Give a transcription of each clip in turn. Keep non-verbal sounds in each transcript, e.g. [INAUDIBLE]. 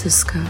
Francisco.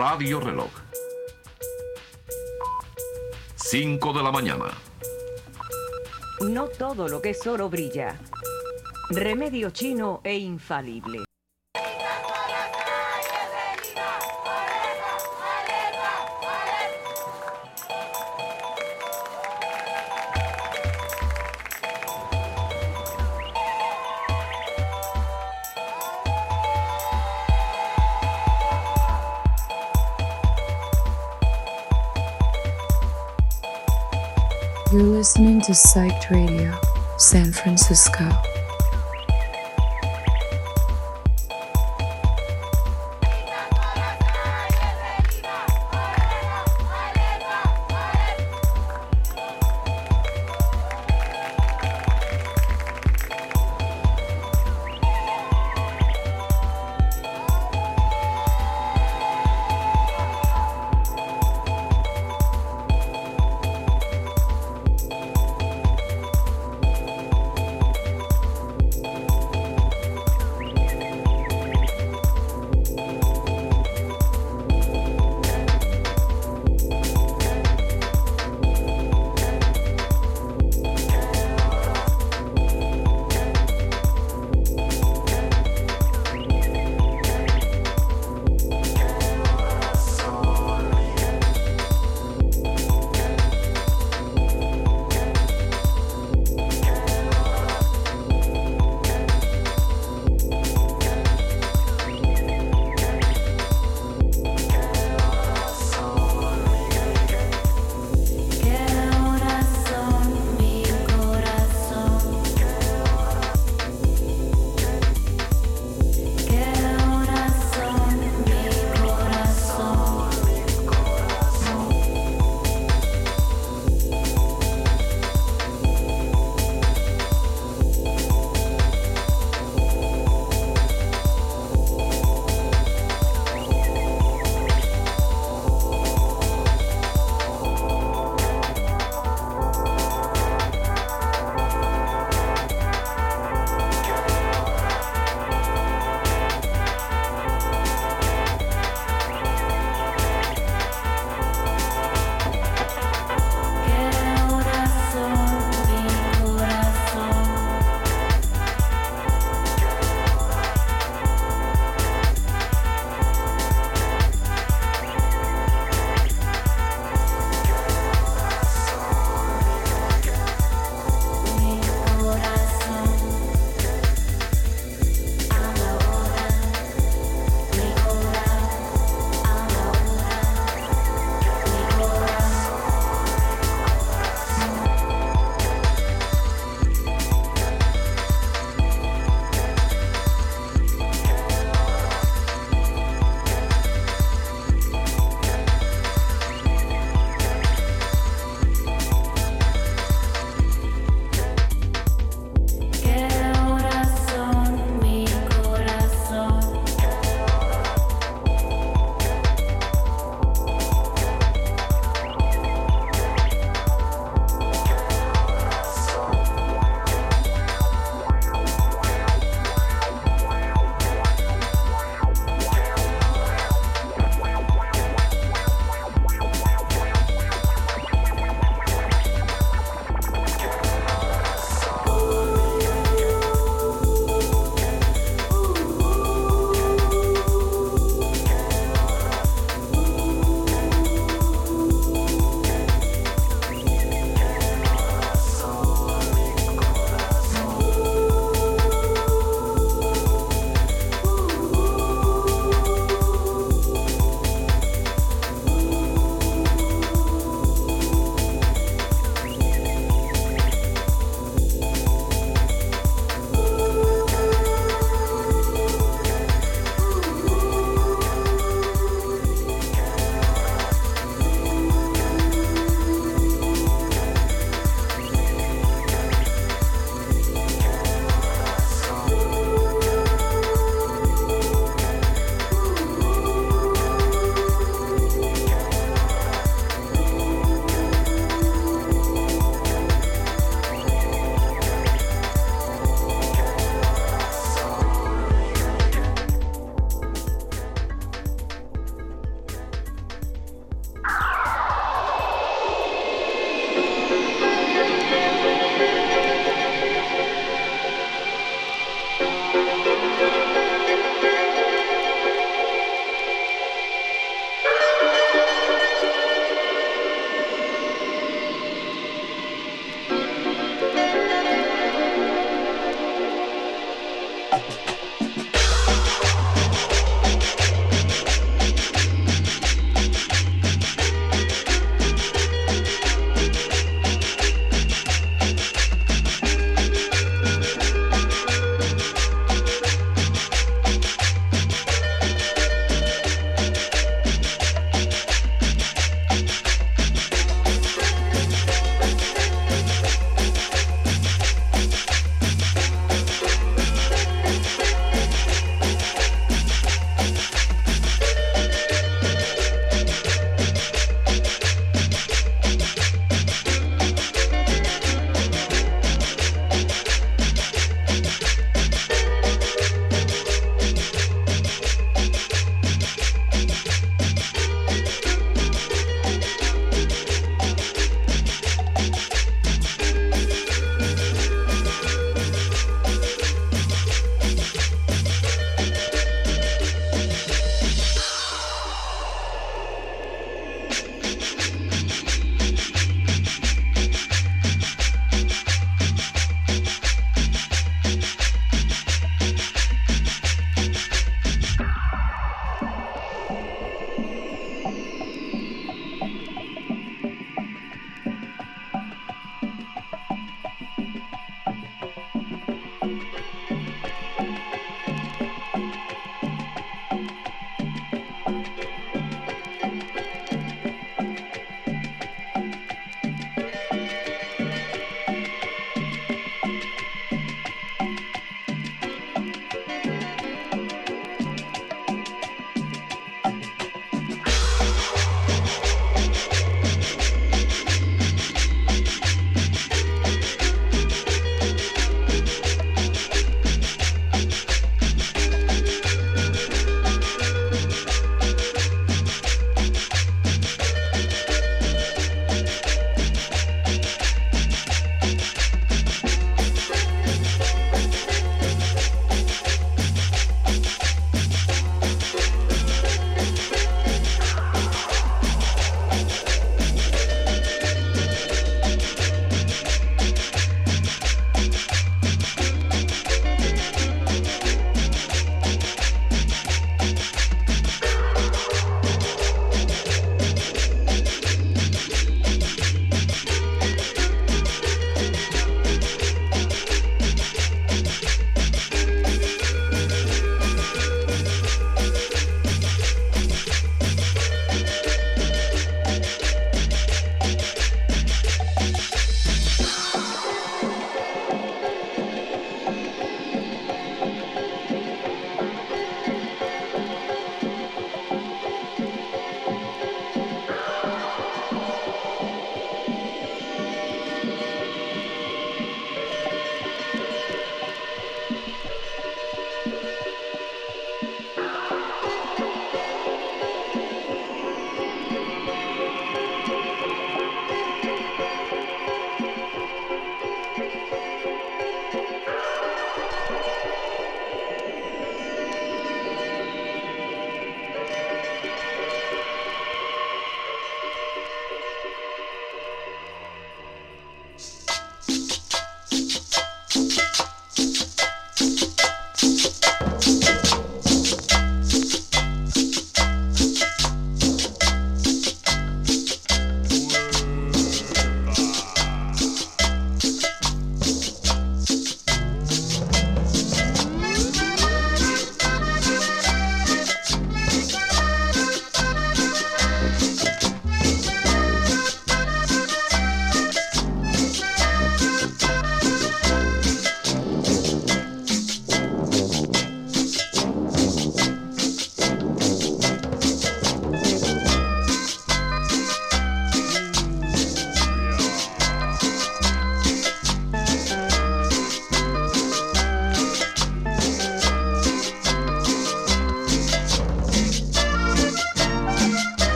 Radio Reloj. 5 de la mañana. No todo lo que es oro brilla. Remedio chino e infalible. Psyched Radio, San Francisco.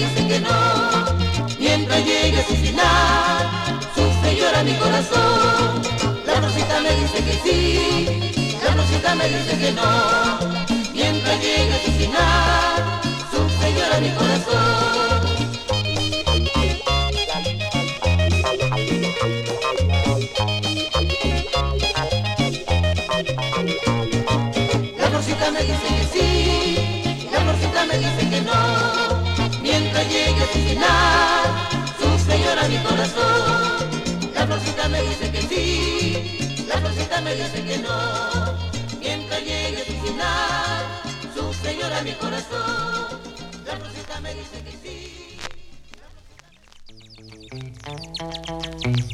dice que no, mientras llegue a su final, sufre y llora mi corazón. La rosita me dice que sí, la rosita me dice que no, mientras llega a su final, sufre y llora mi corazón. nunca llegue a su final. Sufre llora mi corazón. La florcita me dice que sí, la florcita me dice que no. Mientras llegue a su final, sufre llora mi corazón. La florcita me dice que sí. La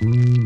mi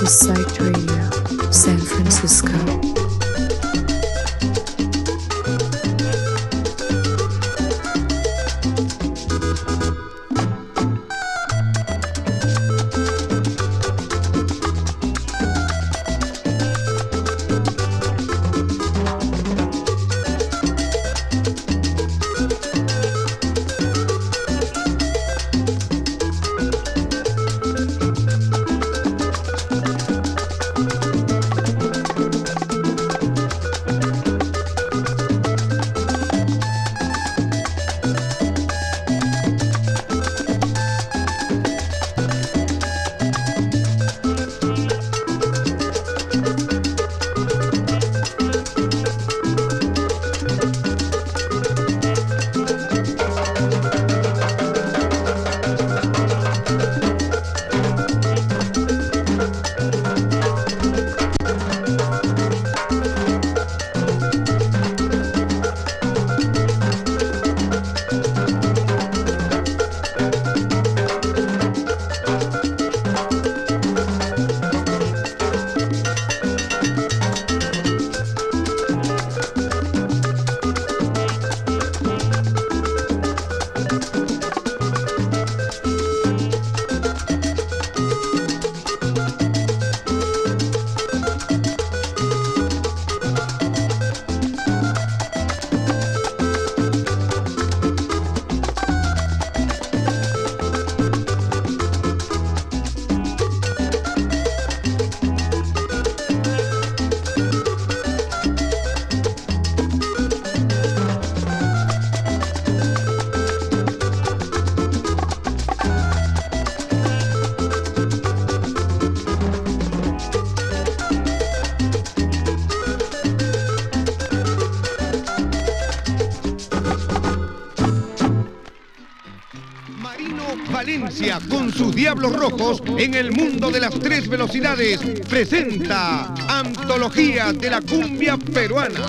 just Con sus Diablos Rojos en el mundo de las tres velocidades presenta Antología de la Cumbia Peruana.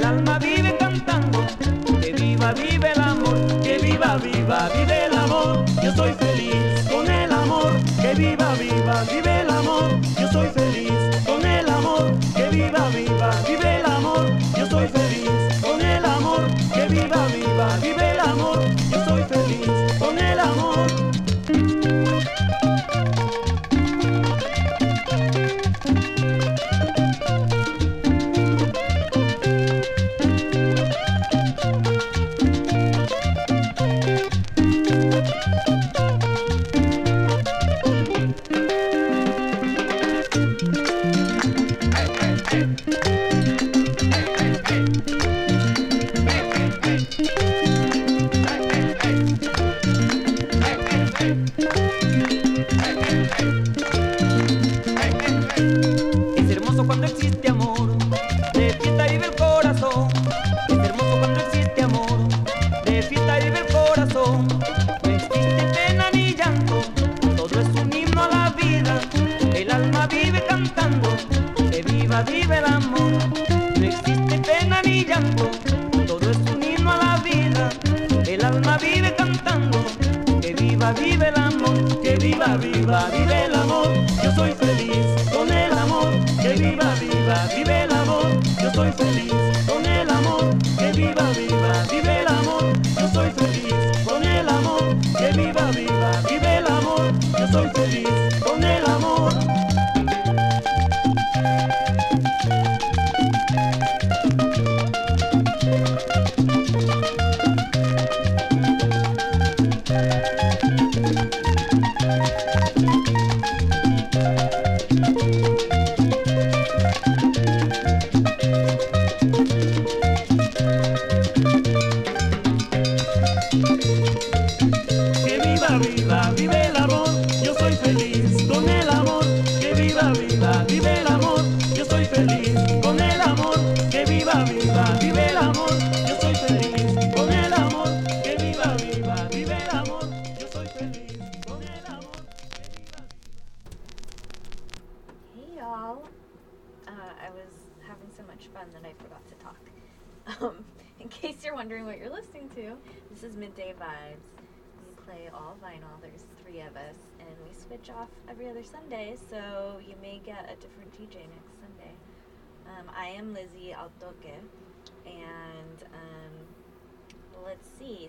el alma vive cantando, que viva, vive el amor, que viva, viva, vive el amor, yo soy feliz con el amor, que viva, viva, vive el amor, yo soy feliz.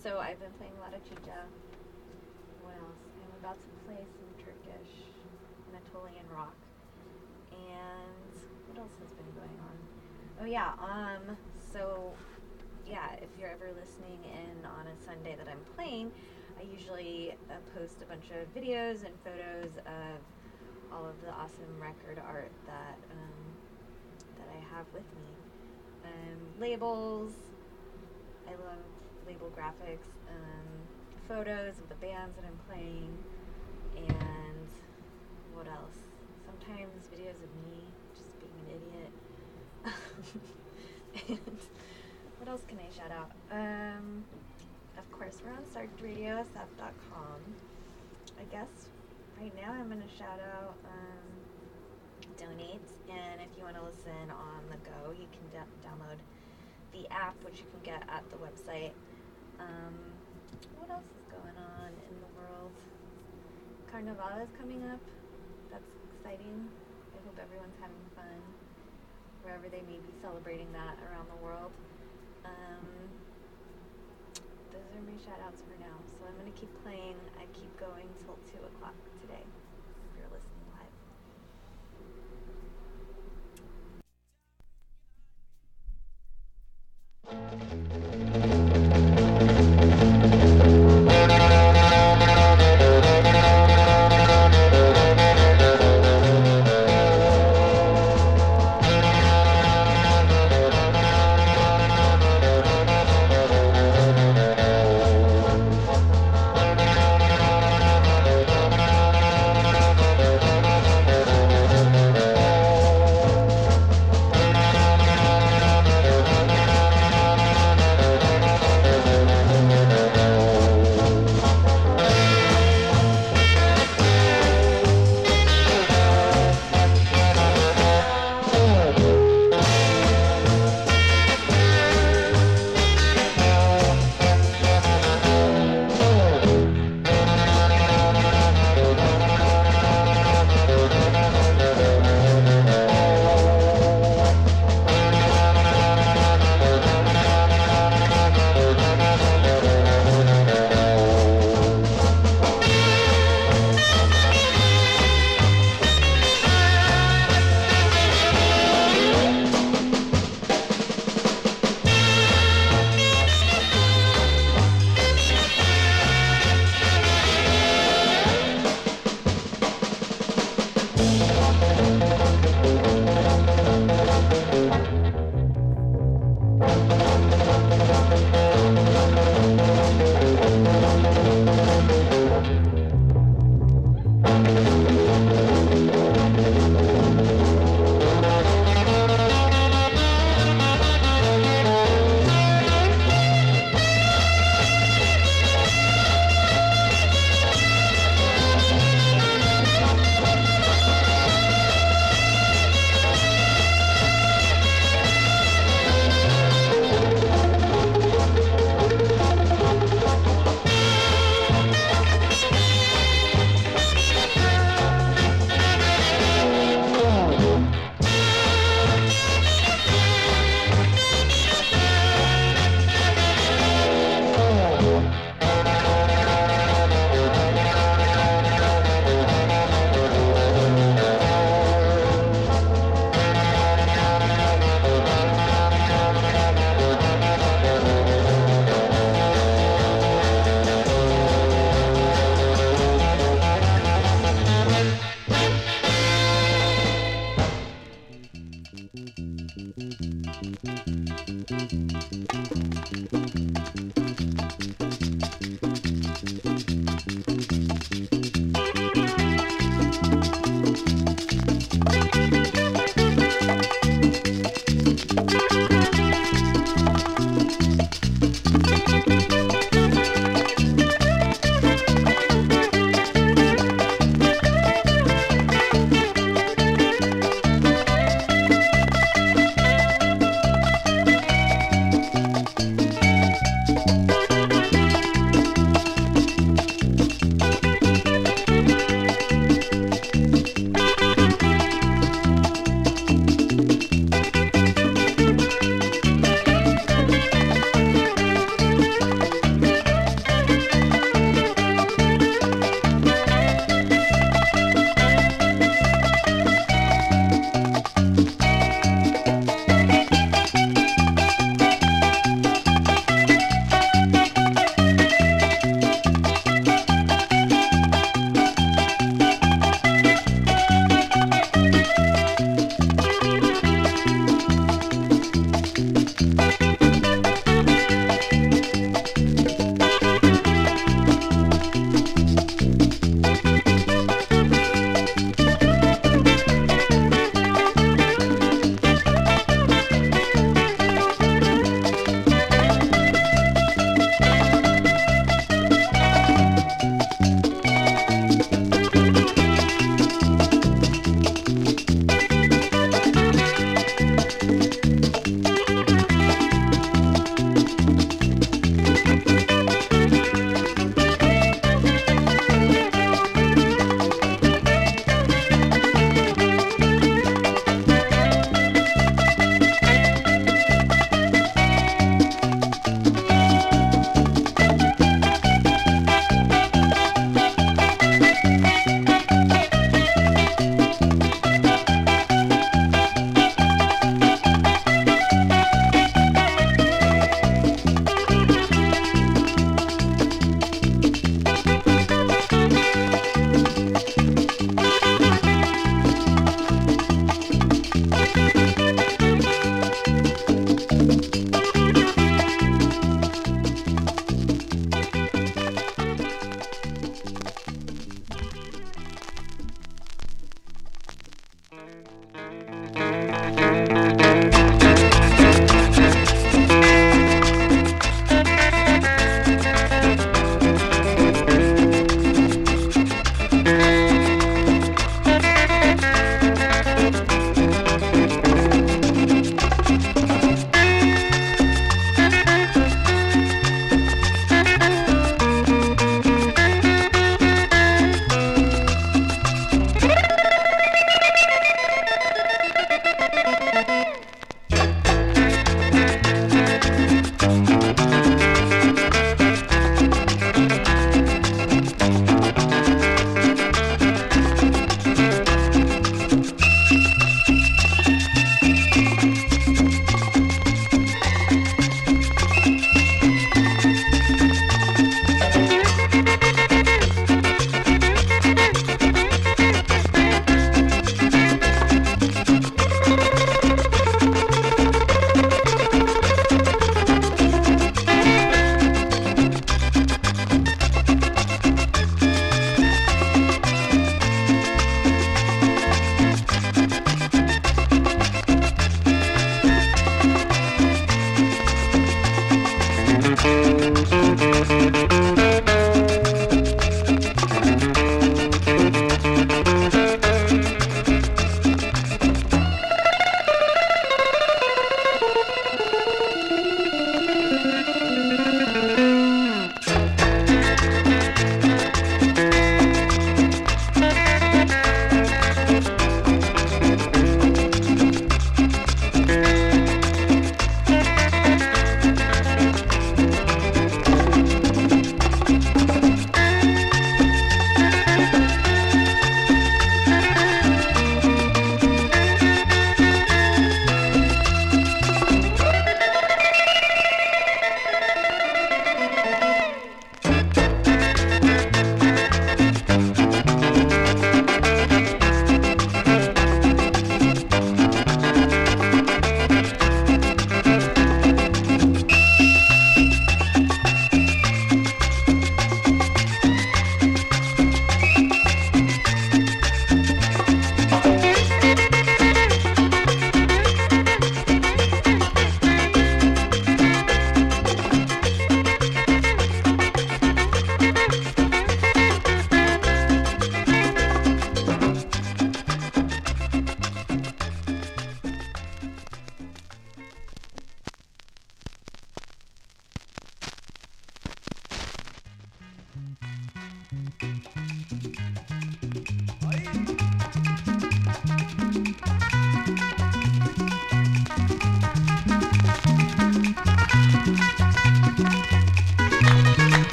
So I've been playing a lot of chicha. What else? I'm about to play some Turkish Anatolian rock. And what else has been going on? Oh yeah, um, so yeah, if you're ever listening in on a Sunday that I'm playing, I usually uh, post a bunch of videos and photos of all of the awesome record art that um, that I have with me. Um, labels. Graphics. Um, photos of the bands that I'm playing, and what else? Sometimes videos of me just being an idiot. [LAUGHS] and what else can I shout out? Um, of course, we're on StarkedRadioSF.com. I guess right now I'm going to shout out um, Donate. And if you want to listen on the go, you can da- download the app, which you can get at the website. Um, what else is going on in the world? Carnival is coming up. That's exciting. I hope everyone's having fun wherever they may be celebrating that around the world. Um, those are my shout outs for now. So I'm going to keep playing. I keep going till 2 o'clock today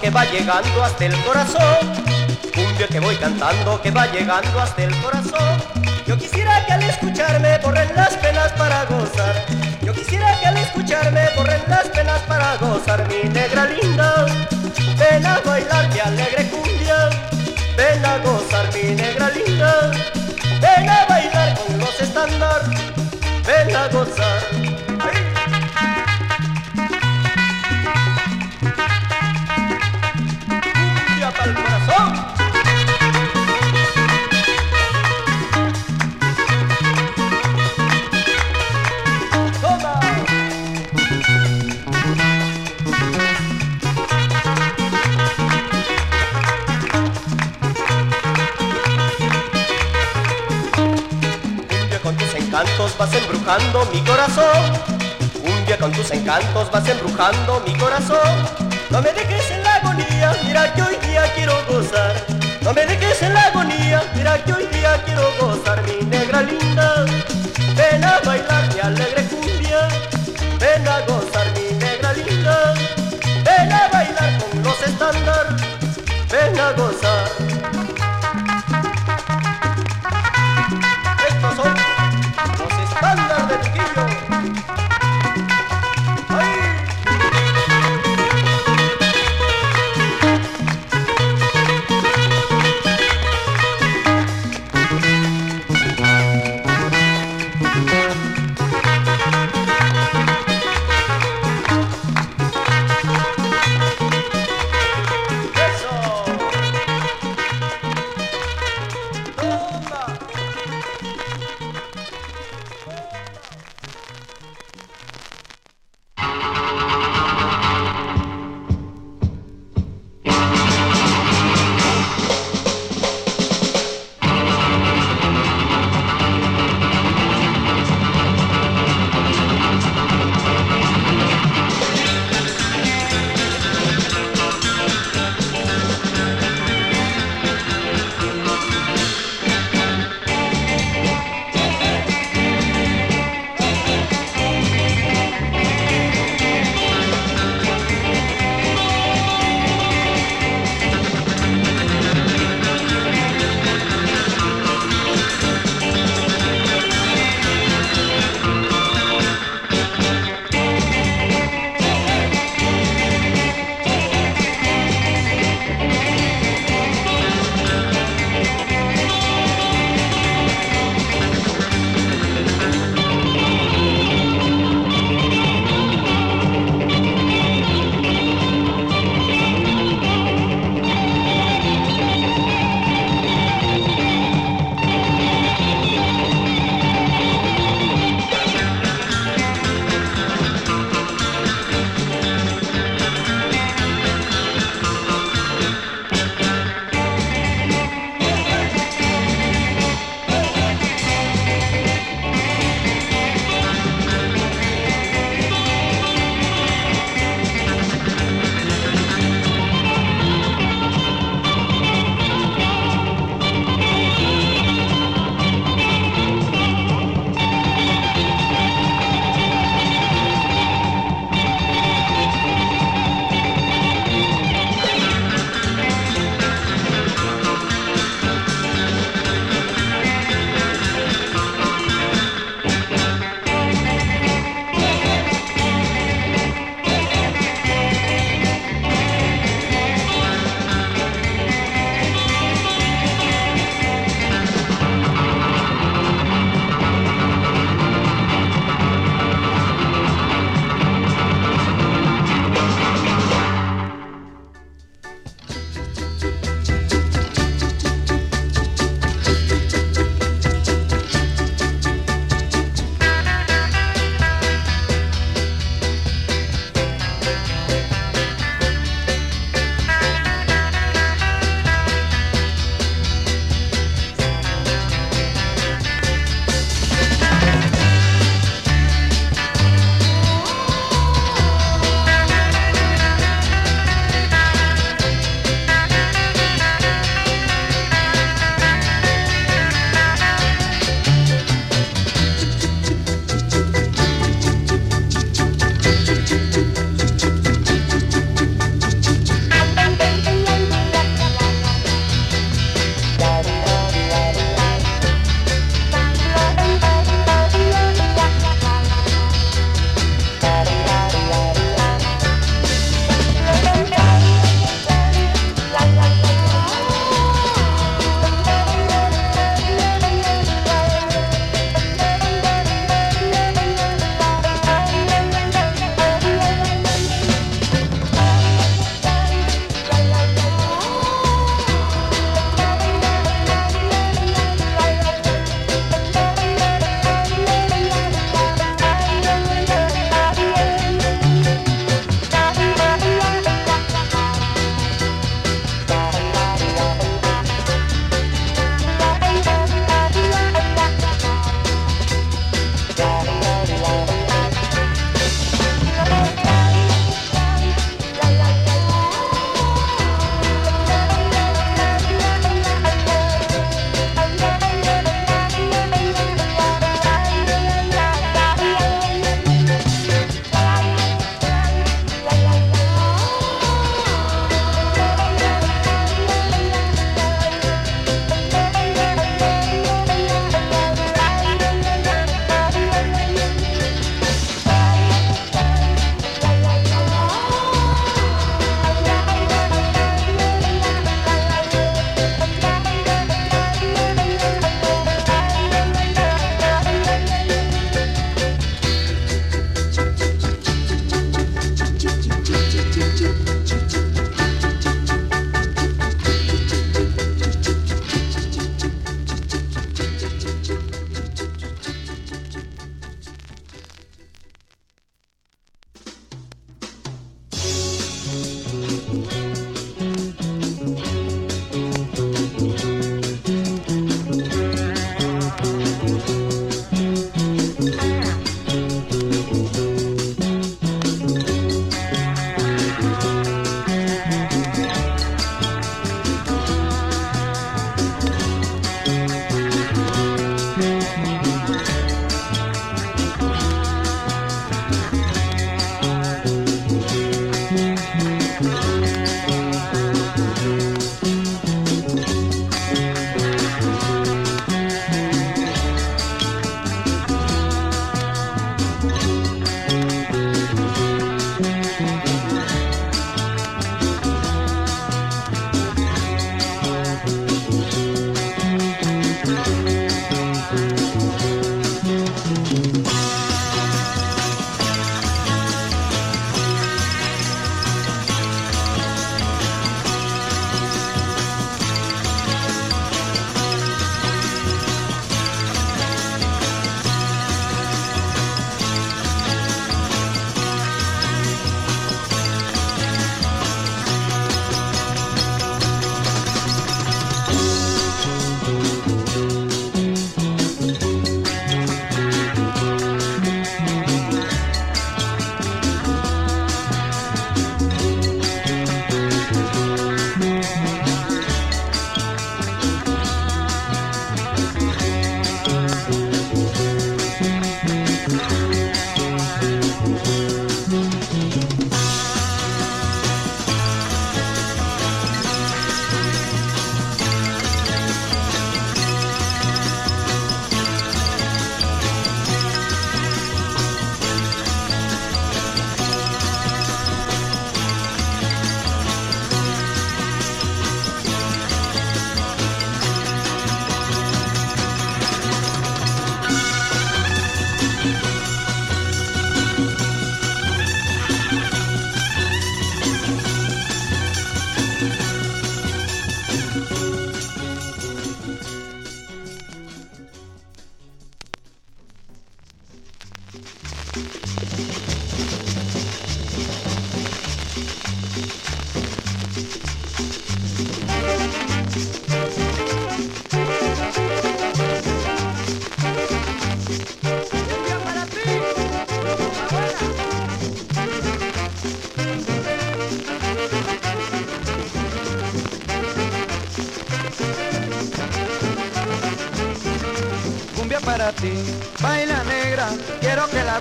que va llegando hasta el corazón. Cumbia que voy cantando que va llegando hasta el corazón. Yo quisiera que al escucharme borren las penas para gozar. Yo quisiera que al escucharme borren las penas para gozar, mi negra linda. Ven a bailar mi alegre cumbia. Ven a gozar, mi negra linda. Ven a bailar con los estándar. Ven a gozar. Mi corazón. Cumbia con tus encantos vas embrujando mi corazón. No me dejes en la agonía, mira que hoy día quiero gozar. No me dejes en la agonía, mira que hoy día quiero gozar, mi negra linda. Ven a bailar mi alegre cumbia, ven a gozar, mi negra linda. Ven a bailar con los estándar, ven a gozar.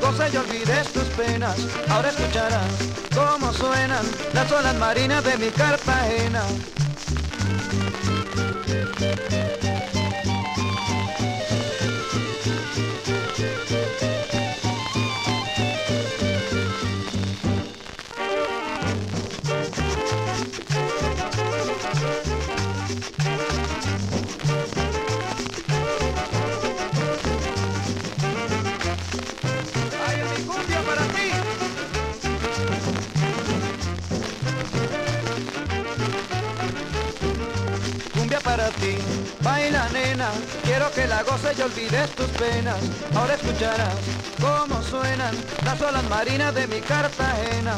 reposa y olvides tus penas. Ahora escucharás cómo suenan las olas marinas de mi Cartagena. se y olvides tus penas. Ahora escucharás cómo suenan las olas marinas de mi Cartagena.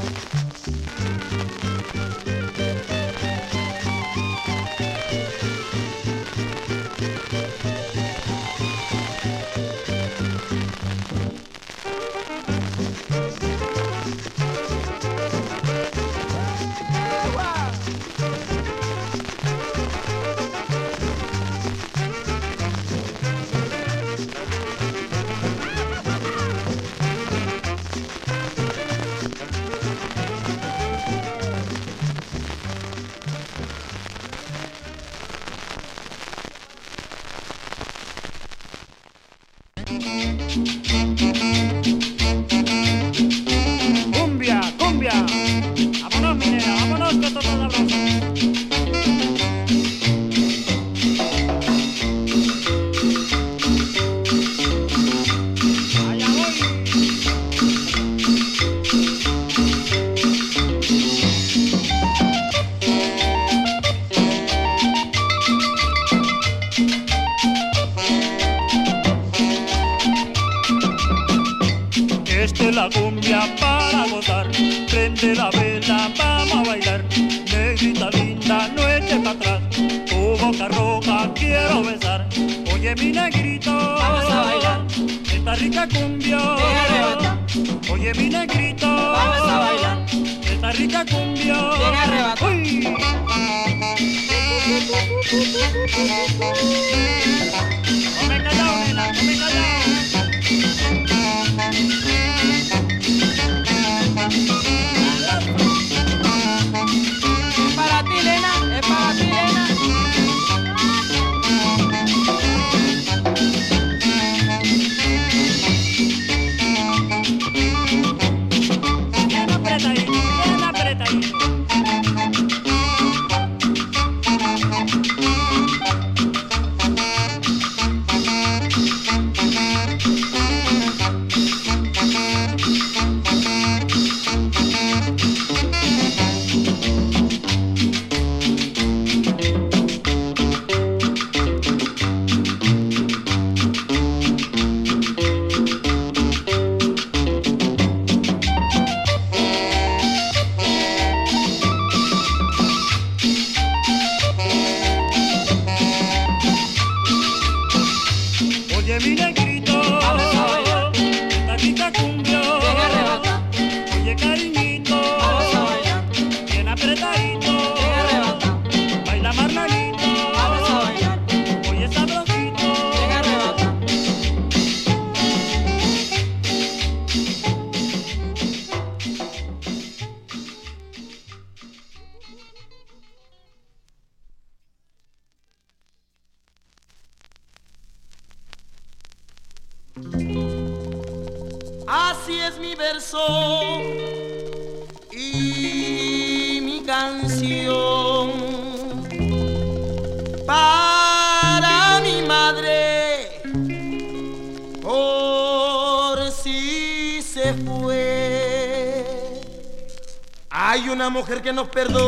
que nos perdone.